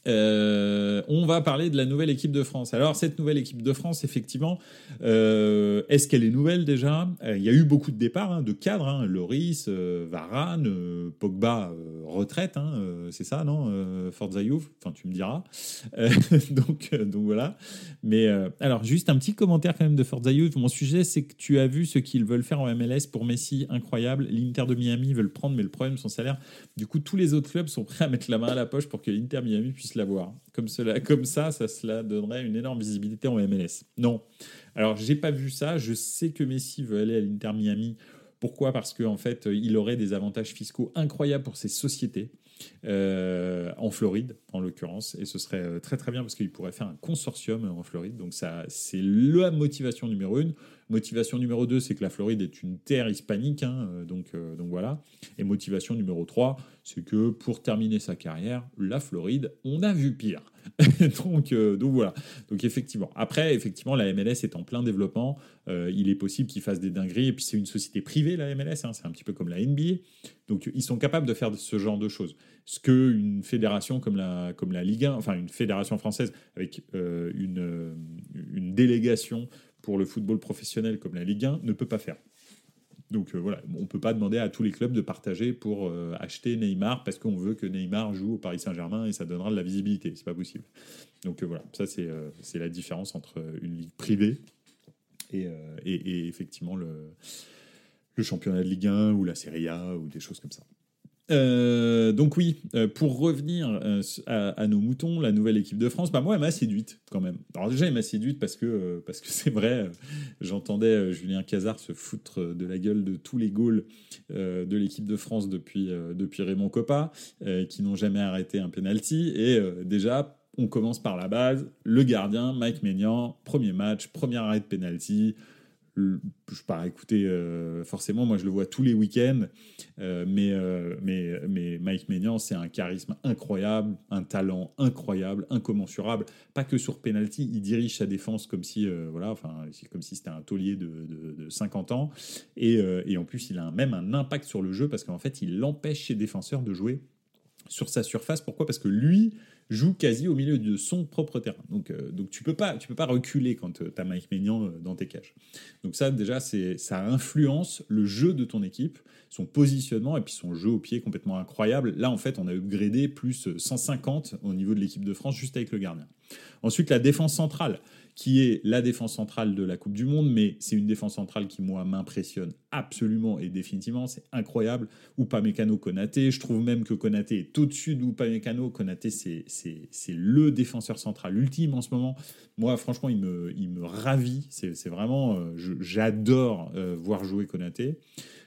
Euh, on va parler de la nouvelle équipe de France. Alors cette nouvelle équipe de France, effectivement, euh, est-ce qu'elle est nouvelle déjà? Euh, Il y a eu beaucoup de départs, hein, de cadres, hein, Loris, Varane, Pogba, retraite, hein, c'est ça, non Forza Juve, enfin tu me diras. (laughs) donc, donc voilà. Mais alors juste un petit commentaire quand même de Forza Juve. Mon sujet, c'est que tu as vu ce qu'ils veulent faire en MLS pour Messi, incroyable. L'Inter de Miami veut le prendre, mais le problème, son salaire. Du coup, tous les autres clubs sont prêts à mettre la main à la poche pour que l'Inter Miami puisse l'avoir. Comme, cela, (laughs) comme ça, ça cela donnerait une énorme visibilité en MLS. Non. Alors, j'ai pas vu ça. Je sais que Messi veut aller à l'Inter Miami. Pourquoi? Parce qu'en en fait, il aurait des avantages fiscaux incroyables pour ses sociétés. Euh, en Floride en l'occurrence et ce serait euh, très très bien parce qu'il pourrait faire un consortium en Floride donc ça c'est la motivation numéro une motivation numéro deux c'est que la Floride est une terre hispanique hein, euh, donc, donc voilà. Et motivation numéro trois c'est que pour terminer sa carrière la Floride on a vu pire. (laughs) Donc, donc voilà. Donc effectivement. Après effectivement la MLS est en plein développement. Il est possible qu'il fasse des dingueries. Et puis c'est une société privée la MLS hein, c'est un petit peu comme la NBA donc ils sont capables de faire ce genre de choses. Ce qu'une fédération comme la, comme la Ligue 1, enfin une fédération française avec euh, une, une délégation pour le football professionnel comme la Ligue 1 ne peut pas faire. Donc euh, voilà, on ne peut pas demander à tous les clubs de partager pour euh, acheter Neymar parce qu'on veut que Neymar joue au Paris Saint-Germain et ça donnera de la visibilité. C'est pas possible. Donc voilà, ça c'est la différence entre une ligue privée et, et, et effectivement le, le championnat de Ligue 1 ou la Serie A ou des choses comme ça. Euh, donc oui, euh, pour revenir euh, à, nos moutons, la nouvelle équipe de France, bah moi elle m'a séduite quand même. Alors déjà elle m'a séduite parce que parce que (laughs) c'est vrai, j'entendais Julien Cazard se foutre de la gueule de tous les goals de l'équipe de France depuis depuis Raymond Coppa, qui n'ont jamais arrêté un penalty. Et déjà on commence par la base, le gardien Mike Maignan, premier match, premier arrêt de penalty je pas écouter euh, forcément moi je le vois tous les week-ends euh, mais, euh, mais, mais Mike Maignan c'est un charisme incroyable un talent incroyable incommensurable. Pas que sur penalty il dirige sa défense comme si voilà enfin comme si c'était un taulier de, de, 50 ans. Et, en plus il a même un impact sur le jeu parce qu'en fait il empêche ses défenseurs de jouer sur sa surface. Pourquoi? Parce que lui joue quasi au milieu de son propre terrain. Donc, euh, donc tu peux peux pas reculer quand euh, tu as Mike Maignan euh, dans tes cages. Donc ça, déjà, c'est ça influence le jeu de ton équipe, son positionnement et puis son jeu au pied complètement incroyable. Là, en fait, on a upgradé plus 150 au niveau de l'équipe de France juste avec le gardien. Ensuite, la défense centrale qui est la défense centrale de la Coupe du Monde, mais c'est une défense centrale qui, moi, m'impressionne absolument et définitivement. C'est incroyable. Mécano Konaté, je trouve même que Konaté est au-dessus Mécano. Konaté, c'est le défenseur central ultime en ce moment. Moi, franchement, il me, il me ravit. C'est vraiment, euh, j'adore euh, voir jouer Konaté.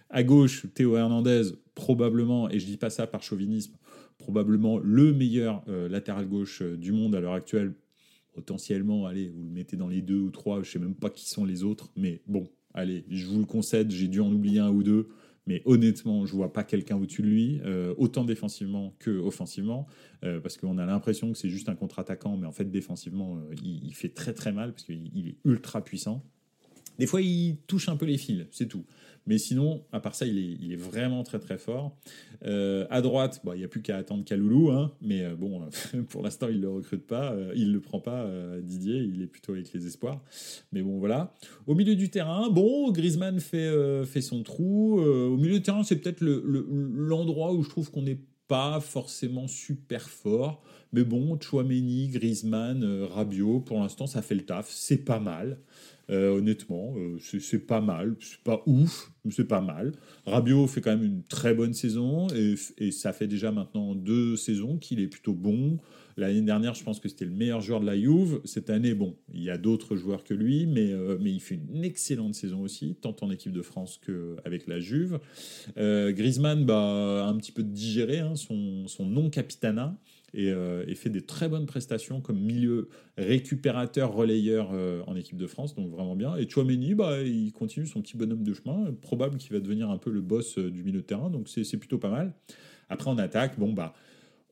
À gauche, Théo Hernandez, probablement, et je dis pas ça par chauvinisme, probablement le meilleur euh, latéral gauche du monde à l'heure actuelle potentiellement, allez, vous le mettez dans les deux ou trois, je sais même pas qui sont les autres, mais bon, allez, je vous le concède, j'ai dû en oublier un ou deux, mais honnêtement, je vois pas quelqu'un au-dessus de lui, euh, autant défensivement que offensivement, euh, parce qu'on a l'impression que c'est juste un contre-attaquant, mais en fait défensivement, euh, il, il, fait très très mal parce qu'il est ultra puissant. Des fois, il touche un peu les fils, c'est tout. Mais sinon, à part ça, il est, vraiment très très fort. Euh, à droite, il n'y a plus qu'à attendre Kaloulou, hein, mais euh, bon, (laughs) pour l'instant, il ne le recrute pas, euh, il ne le prend pas, euh, Didier, il est plutôt avec les espoirs. Mais bon, voilà. Au milieu du terrain, bon, Griezmann fait, euh, son trou. Euh, au milieu du terrain, c'est peut-être l'endroit le, où je trouve qu'on n'est pas forcément super fort. Mais bon, Chouameni, Griezmann, Rabiot, pour l'instant, ça fait le taf. C'est pas mal. Euh, honnêtement, euh, c'est pas mal. C'est pas ouf, mais c'est pas mal. Rabiot fait quand même une très bonne saison et, ça fait déjà maintenant deux saisons qu'il est plutôt bon. L'année dernière, je pense que c'était le meilleur joueur de la Juve. Cette année, bon, il y a d'autres joueurs que lui, mais, euh, mais il fait une excellente saison aussi, tant en équipe de France qu'avec la Juve. Euh, Griezmann, bah, un petit peu digéré hein, son, son non-capitana et, euh, et, fait des très bonnes prestations comme milieu récupérateur, relayeur euh, en équipe de France, donc vraiment bien. Et Chouameni, bah, il continue son petit bonhomme de chemin, probable qu'il va devenir un peu le boss euh, du milieu de terrain, donc c'est plutôt pas mal. Après, en attaque, bon, bah,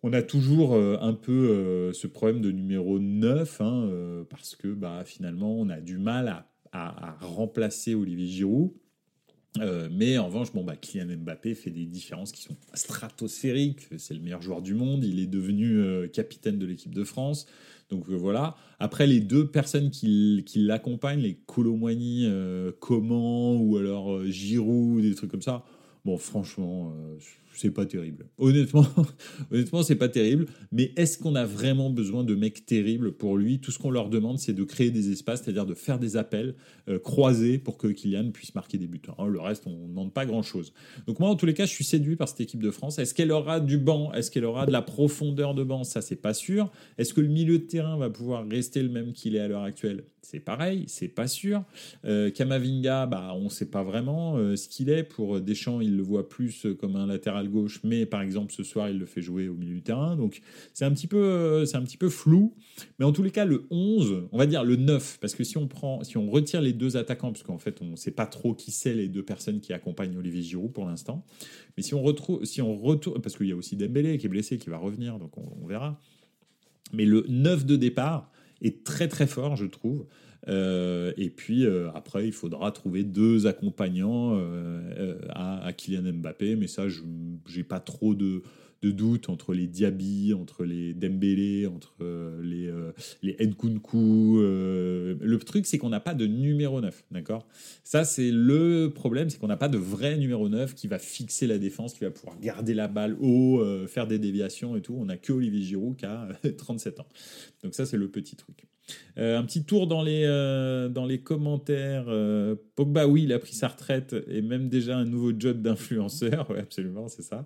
on a toujours un peu ce problème de numéro 9, hein, parce que bah, finalement, on a du mal à remplacer Olivier Giroud. Euh, mais en revanche, bon, bah, Kylian Mbappé fait des différences qui sont stratosphériques. C'est le meilleur joueur du monde. Il est devenu euh, capitaine de l'équipe de France. Donc euh, voilà. Après, les deux personnes qui, qui l'accompagnent, les Colomwani, Comment ou alors Giroud, des trucs comme ça, bon, franchement, c'est pas terrible. Honnêtement, (laughs) honnêtement, c'est pas terrible. Mais est-ce qu'on a vraiment besoin de mecs terribles pour lui? Tout ce qu'on leur demande, c'est de créer des espaces, c'est-à-dire de faire des appels euh, croisés pour que Kylian puisse marquer des buts. Alors, le reste, on ne demande pas grand-chose. Donc moi, en tous les cas, je suis séduit par cette équipe de France. Est-ce qu'elle aura du banc? Est-ce qu'elle aura de la profondeur de banc? Ça, c'est pas sûr. Est-ce que le milieu de terrain va pouvoir rester le même qu'il est à l'heure actuelle? C'est pareil, c'est pas sûr. Euh, Kamavinga, bah, on ne sait pas vraiment euh, ce qu'il est. Pour Deschamps, il le voit plus comme un latéral gauche, mais par exemple ce soir, il le fait jouer au milieu du terrain. Donc c'est un, petit peu, euh, c'est un petit peu flou. Mais en tous les cas, le 11, on va dire le 9, parce que si on, prend, si on retire les deux attaquants, parce qu'en fait, on ne sait pas trop qui c'est les deux personnes qui accompagnent Olivier Giroud pour l'instant. Mais si on retrouve, si on retourne, parce qu'il y a aussi Dembélé qui est blessé, qui va revenir, donc on, on verra. Mais le 9 de départ, est très très fort, je trouve. Euh, et puis euh, après, il faudra trouver deux accompagnants euh, à, à, Kylian Mbappé, mais ça, je n'ai pas trop de, de doute entre les Diaby, entre les Dembélé, entre les, les Nkunku. le truc, c'est qu'on n'a pas de numéro 9, d'accord? Ça, c'est le problème, c'est qu'on n'a pas de vrai numéro 9 qui va fixer la défense, qui va pouvoir garder la balle haut, faire des déviations et tout. On n'a que Olivier Giroud qui a (laughs) 37 ans. Donc ça, c'est le petit truc. Euh, un petit tour dans les, euh, dans les commentaires. Euh, Pogba, oui, il a pris sa retraite et même déjà un nouveau job d'influenceur. (laughs) Oui, absolument, c'est ça.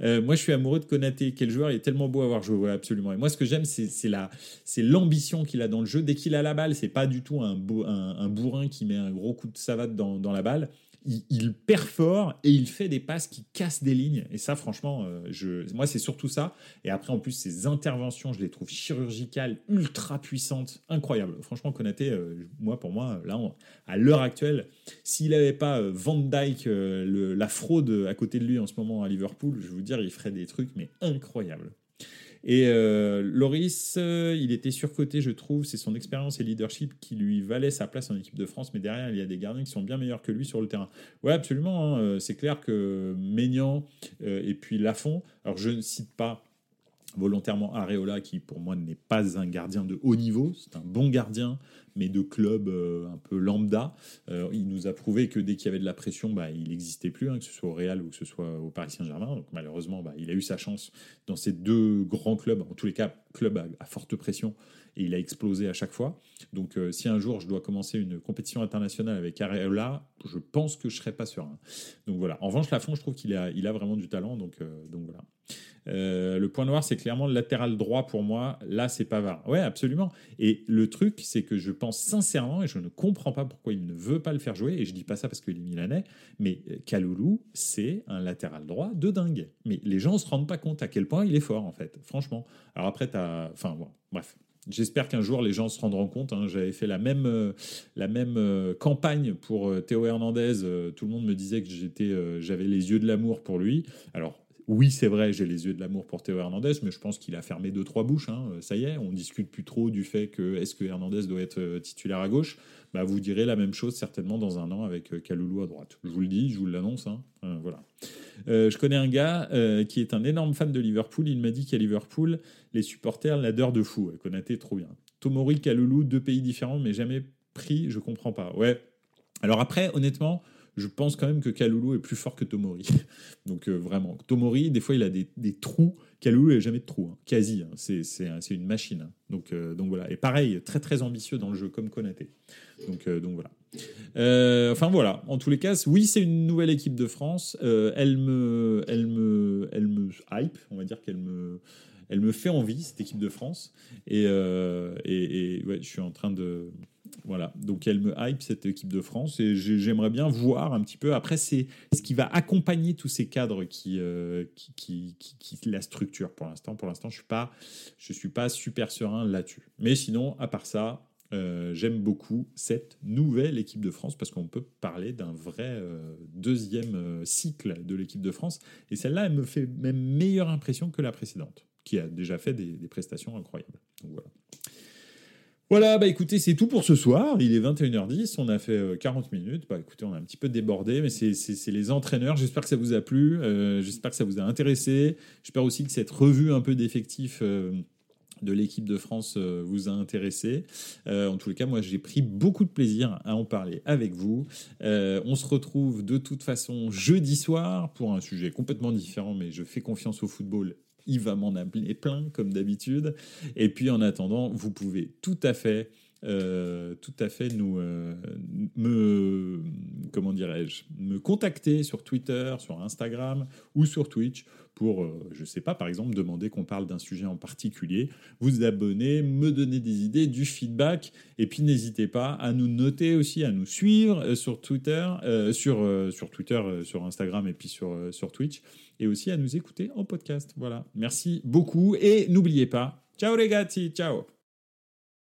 Euh, moi, je suis amoureux de Konaté. Quel joueur, il est tellement beau à voir jouer. Ouais, absolument. Et moi, ce que j'aime, c'est l'ambition qu'il a dans le jeu. Dès qu'il a la balle, c'est pas du tout un, un, bourrin qui met un gros coup de savate dans, dans la balle il, perfore et il fait des passes qui cassent des lignes. Et ça, franchement, euh, je, moi, c'est surtout ça. Et après, en plus, ses interventions, je les trouve chirurgicales, ultra puissantes, incroyables. Franchement, Konaté, euh, moi, pour moi, là, à l'heure actuelle, s'il n'avait pas euh, Van Dyke, la fraude à côté de lui en ce moment à Liverpool, je vais vous dire, il ferait des trucs, mais incroyables. Et euh, Loris, euh, il était surcoté, je trouve. C'est son expérience et leadership qui lui valait sa place en équipe de France. Mais derrière, il y a des gardiens qui sont bien meilleurs que lui sur le terrain. Ouais, absolument. Hein. C'est clair que Maignan euh, et puis Lafont. Alors, je ne cite pas volontairement Areola, qui pour moi n'est pas un gardien de haut niveau. C'est un bon gardien, mais de club euh, un peu lambda. Euh, il nous a prouvé que dès qu'il y avait de la pression, bah, il n'existait plus, hein, que ce soit au Real ou que ce soit au Paris Saint-Germain. Malheureusement, bah, il a eu sa chance dans ces deux grands clubs, en tous les cas, clubs à forte pression, et il a explosé à chaque fois. Donc euh, si un jour je dois commencer une compétition internationale avec Areola, je pense que je serai pas serein. Donc voilà. En revanche, Lafont, je trouve qu'il a, vraiment du talent. Donc, euh, voilà. Euh, le point noir, c'est clairement le latéral droit pour moi. Là, c'est Pavard. Ouais, absolument. Et le truc, c'est que je pense sincèrement, et je ne comprends pas pourquoi il ne veut pas le faire jouer, et je dis pas ça parce qu'il est milanais, mais Kaloulou, c'est un latéral droit de dingue. Mais les gens ne se rendent pas compte à quel point il est fort, en fait. Franchement. Alors après, tu as. Enfin, bon, bref. J'espère qu'un jour les gens se rendront compte. Hein. J'avais fait la même, la même campagne pour Théo Hernandez. tout le monde me disait que j'étais, j'avais les yeux de l'amour pour lui. Alors oui, c'est vrai, j'ai les yeux de l'amour pour Théo Hernandez, mais je pense qu'il a fermé deux trois bouches. Hein. Ça y est, on discute plus trop du fait que est-ce que Hernandez doit être titulaire à gauche? Bah, vous direz la même chose certainement dans un an avec Kaloulou à droite. Je vous le dis, je vous l'annonce. Hein. voilà. Euh, je connais un gars euh, qui est un énorme fan de Liverpool. Il m'a dit qu'à Liverpool, les supporters l'adorent de fou. Konaté, trop bien. Tomori, Kaloulou, deux pays différents, mais jamais pris, je comprends pas. Ouais. Alors après, honnêtement, je pense quand même que Kaloulou est plus fort que Tomori. (laughs) Donc euh, vraiment, Tomori, des fois, il a des, trous. Kaloulou, il n'a jamais de trous, hein. quasi. Hein. C'est une machine. Hein. Donc, donc voilà. Et pareil, très très ambitieux dans le jeu, comme Konaté. Donc, donc voilà. Euh, enfin voilà, en tous les cas, oui, c'est une nouvelle équipe de France. Euh, elle me, elle me, elle me hype, on va dire qu'elle me, elle me fait envie cette équipe de France. Et, euh, je suis en train de, voilà, donc elle me hype cette équipe de France et j'aimerais bien voir un petit peu. Après, c'est ce qui va accompagner tous ces cadres qui, qui, qui, qui, la structure pour l'instant. Pour l'instant, je suis pas, suis pas super serein là-dessus. Mais sinon, à part ça, euh, j'aime beaucoup cette nouvelle équipe de France parce qu'on peut parler d'un vrai euh, deuxième euh, cycle de l'équipe de France. Et celle-là, elle me fait même meilleure impression que la précédente, qui a déjà fait des, prestations incroyables. voilà. Voilà, bah écoutez, c'est tout pour ce soir. Il est 21h10, on a fait 40 minutes. Bah écoutez, on a un petit peu débordé, mais c'est les entraîneurs. J'espère que ça vous a plu, j'espère que ça vous a intéressé. J'espère aussi que cette revue un peu d'effectifs de l'équipe de France euh, vous a intéressé. Euh, en tous les cas, moi, j'ai pris beaucoup de plaisir à en parler avec vous. Euh, on se retrouve de toute façon jeudi soir pour un sujet complètement différent, mais je fais confiance au football. Il va m'en appeler plein, comme d'habitude. Et puis, en attendant, vous pouvez tout à fait euh, tout à fait nous euh, me comment dirais-je me contacter sur Twitter, sur Instagram ou sur Twitch pour euh, je sais pas par exemple demander qu'on parle d'un sujet en particulier, vous abonner, me donner des idées, du feedback et puis n'hésitez pas à nous noter aussi, à nous suivre sur Twitter, sur sur Twitter, sur Instagram et puis sur sur Twitch et aussi à nous écouter en podcast. Voilà, merci beaucoup et n'oubliez pas, ciao les gars, ciao.